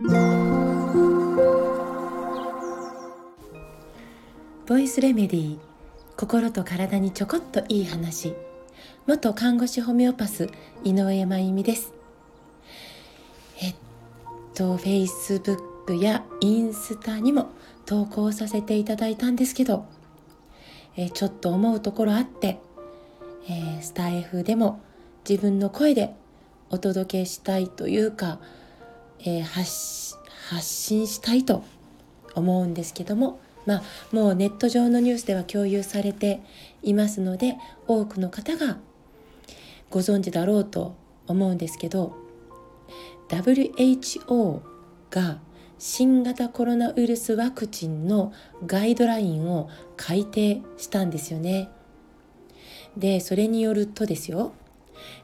ボイスレメディー心と体にちょこっといい話。元看護師ホメオパス井上真由美です。えっと Facebook やインスタにも投稿させていただいたんですけどえちょっと思うところあって、えー、スタイフでも自分の声でお届けしたいというか、えー、発信したいと思うんですけどもまあもうネット上のニュースでは共有されていますので多くの方がご存知だろうと思うんですけど WHO が新型コロナウイルスワクチンのガイドラインを改定したんですよね。でそれによるとですよ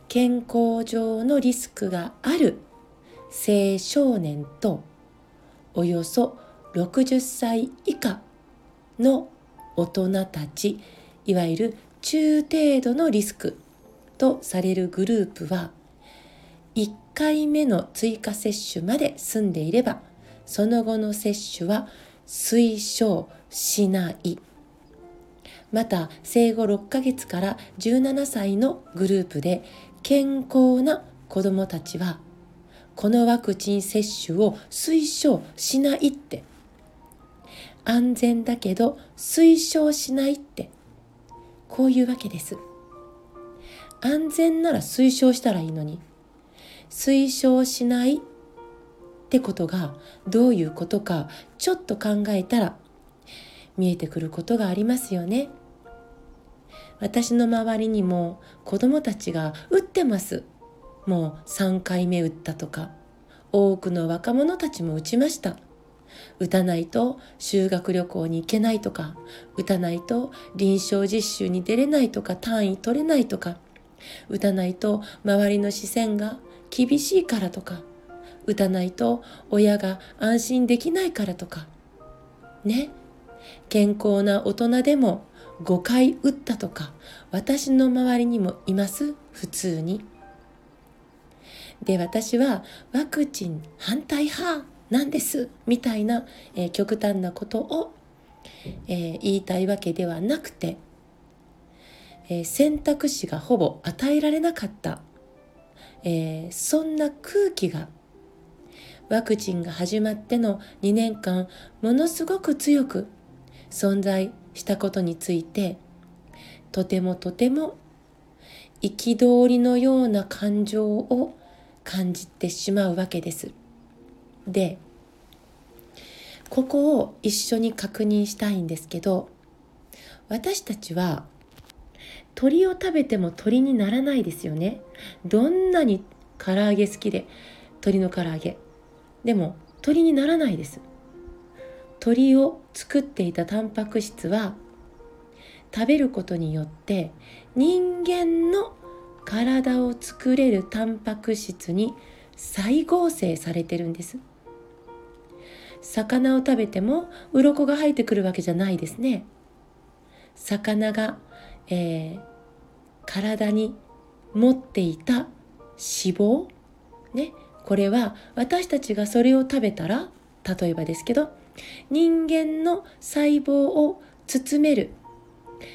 健康上のリスクがある青少年とおよそ60歳以下の大人たちいわゆる中程度のリスクとされるグループは1回目の追加接種まで済んでいればその後の接種は推奨しない。また生後6ヶ月から17歳のグループで健康な子どもたちはこのワクチン接種を推奨しないって。安全だけど推奨しないって。こういうわけです。安全なら推奨したらいいのに。推奨しないってことがどういうことかちょっと考えたら見えてくることがありますよね。私の周りにも子供たちが打ってます。もう3回目打ったとか多くの若者たちも打ちました。打たないと修学旅行に行けないとか打たないと臨床実習に出れないとか単位取れないとか打たないと周りの視線が厳しいからとか打たないと親が安心できないからとかね。健康な大人でも5回打ったとか私の周りにもいます？普通に。で私はワクチン反対派なんですみたいな、えー、極端なことを、えー、言いたいわけではなくて、えー、選択肢がほぼ与えられなかった、えそんな空気がワクチンが始まっての2年間ものすごく強く存在したことについてとてもとても憤りのような感情を感じてしまうわけです。でここを一緒に確認したいんですけど私たちは鳥を食べても鳥にならないですよね。どんなに唐揚げ好きで鳥の唐揚げ。でも鳥にならないです。鳥を作っていたタンパク質は食べることによって人間の体を作れるタンパク質に再合成されてるんです。魚を食べても鱗が生えてくるわけじゃないですね。魚が、えー、体に持っていた脂肪ねこれは私たちがそれを食べたら例えばですけど人間の細胞を包める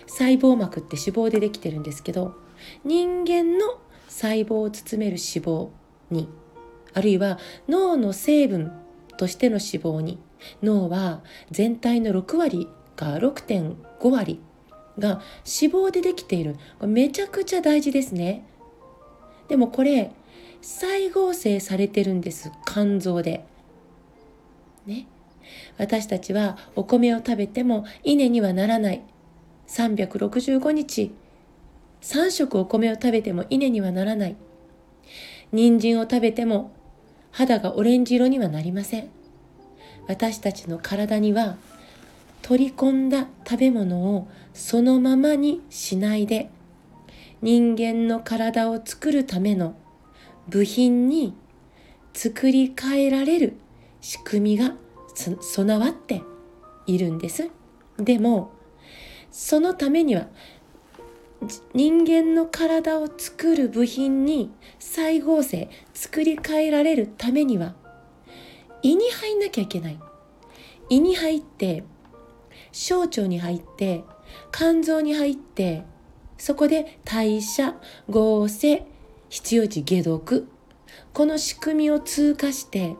細胞膜って脂肪でできてるんですけど人間の細胞を包める脂肪にあるいは脳の成分としての脂肪に脳は全体の6割か6.5割が脂肪でできている。めちゃくちゃ大事ですね。でもこれ再合成されてるんです。肝臓で。ね。私たちはお米を食べても稲にはならない。365日。3食お米を食べても稲にはならない人参を食べても肌がオレンジ色にはなりません私たちの体には取り込んだ食べ物をそのままにしないで人間の体を作るための部品に作り変えられる仕組みが備わっているんです。でもそのためには人間の体を作る部品に再合成作り変えられるためには胃に入んなきゃいけない。胃に入って小腸に入って肝臓に入ってそこで代謝合成必要値解毒この仕組みを通過して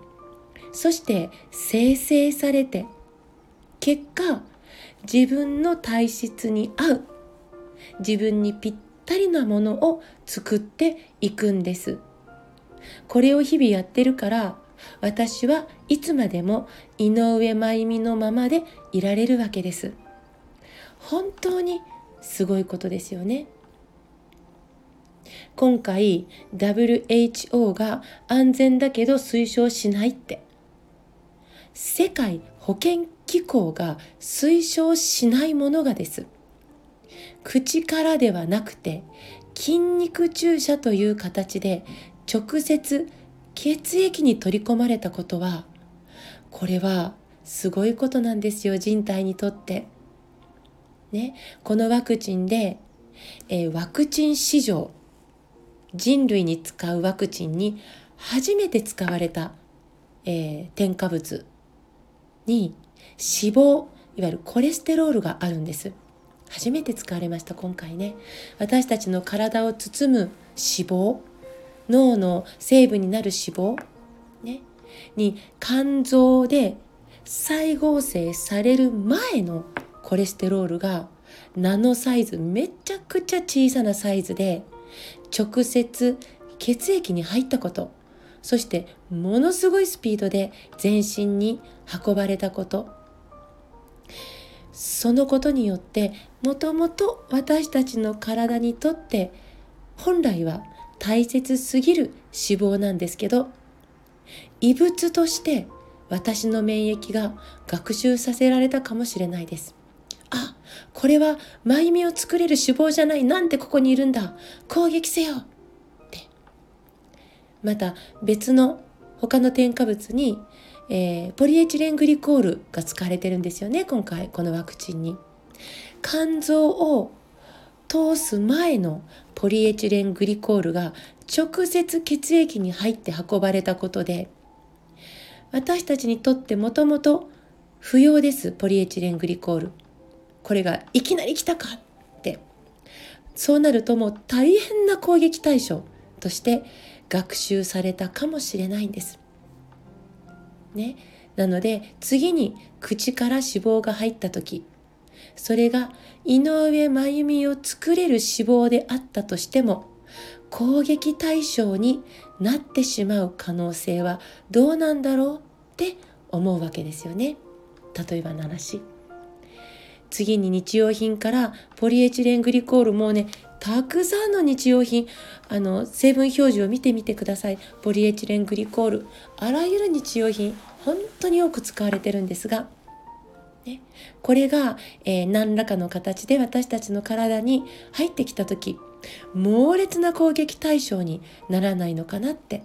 そして生成されて結果自分の体質に合う自分にぴったりなものを作っていくんです。これを日々やってるから私はいつまでも井上真由美のままでいられるわけです。本当にすごいことですよね。今回 WHO が安全だけど推奨しないって。世界保健機構が推奨しないものがです。口からではなくて筋肉注射という形で直接血液に取り込まれたことはこれはすごいことなんですよ人体にとって。ね、このワクチンで、えー、ワクチン史上人類に使うワクチンに初めて使われた、えー、添加物に脂肪いわゆるコレステロールがあるんです初めて使われました今回ね。私たちの体を包む脂肪脳の成分になる脂肪、ね、に肝臓で再合成される前のコレステロールがナノサイズめちゃくちゃ小さなサイズで直接血液に入ったことそしてものすごいスピードで全身に運ばれたこと。そのことによってもともと私たちの体にとって本来は大切すぎる脂肪なんですけど異物として私の免疫が学習させられたかもしれないです。あ、これは真由美を作れる脂肪じゃない。なんでここにいるんだ。攻撃せよ。って。また別の他の添加物に、えー、ポリエチレングリコールが使われてるんですよね。今回このワクチンに。肝臓を通す前のポリエチレングリコールが直接血液に入って運ばれたことで私たちにとってもともと不要ですポリエチレングリコールこれがいきなり来たかってそうなるともう大変な攻撃対象として学習されたかもしれないんです。ね、なので次に口から脂肪が入った時それが井上真由美を作れる脂肪であったとしても攻撃対象になってしまう可能性はどうなんだろうって思うわけですよね。例えばの話。次に日用品からポリエチレングリコールもうねたくさんの日用品あの成分表示を見てみてください。ポリエチレングリコール。あらゆる日用品本当に多く使われてるんですが。ね、これが、えー、何らかの形で私たちの体に入ってきた時猛烈な攻撃対象にならないのかなって。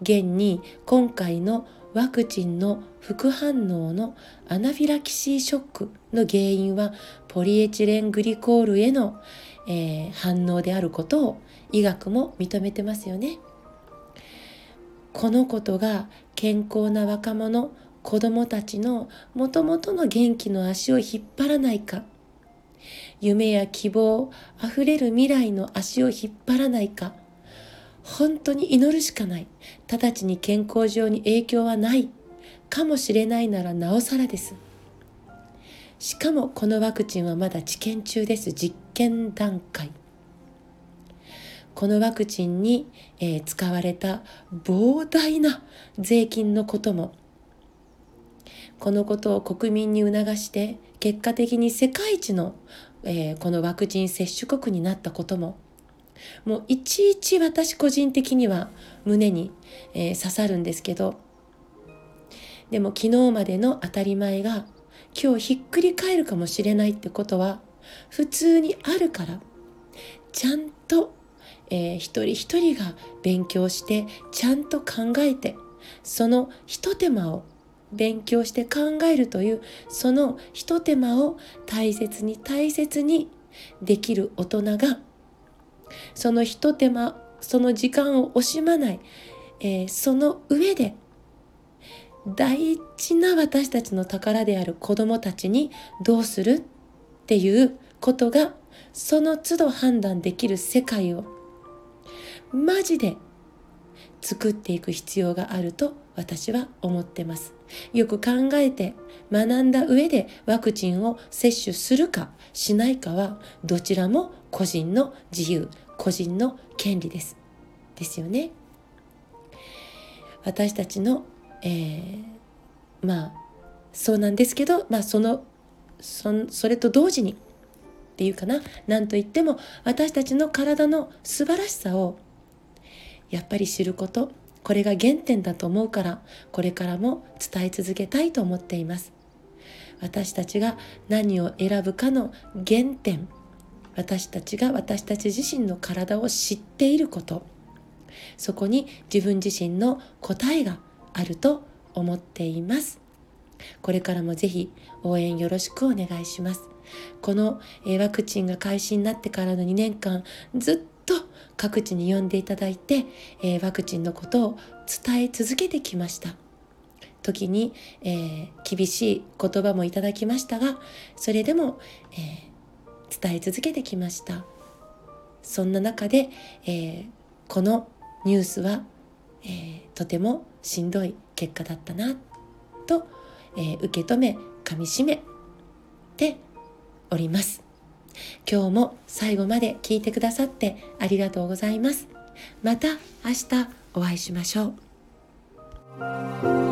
現に今回のワクチンの副反応のアナフィラキシーショックの原因はポリエチレングリコールへの、えー、反応であることを医学も認めてますよね。このことが健康な若者子供たちのもともとの元気の足を引っ張らないか。夢や希望あふれる未来の足を引っ張らないか。本当に祈るしかない。直ちに健康上に影響はない。かもしれないならなおさらです。しかもこのワクチンはまだ治験中です。実験段階。このワクチンに、えー、使われた膨大な税金のことも。このことを国民に促して結果的に世界一の、えー、このワクチン接種国になったことも。もういちいち私個人的には胸に、えー、刺さるんですけど。でも昨日までの当たり前が今日ひっくり返るかもしれないってことは普通にあるから。ちゃんと、えー、一人一人が勉強してちゃんと考えてそのひと手間を勉強して考えるというそのひと手間を大切に大切にできる大人がそのひと手間その時間を惜しまない、えー、その上で大事な私たちの宝である子供たちにどうするっていうことがその都度判断できる世界をマジで作っていく必要があると私は思ってます。よく考えて学んだ上でワクチンを接種するかしないかはどちらも個人の自由、個人の権利です。ですよね。私たちの、えー、まあそうなんですけど、まあ、そのそそれと同時にっていうかな。何と言っても私たちの体の素晴らしさをやっぱり知ることこれが原点だと思うからこれからも伝え続けたいと思っています。私たちが何を選ぶかの原点私たちが私たち自身の体を知っていることそこに自分自身の答えがあると思っています。これからもぜひ応援よろしくお願いします。このワクチンが開始になってからの2年間ずっと各地に呼んでいただいて、えワクチンのことを伝え続けてきました。時に、えー、厳しい言葉もいただきましたがそれでも、えー、伝え続けてきました。そんな中で、えー、このニュースは、えとてもしんどい結果だったなと、え受け止めかみしめております。今日も最後まで聞いてくださってありがとうございます。また明日お会いしましょう。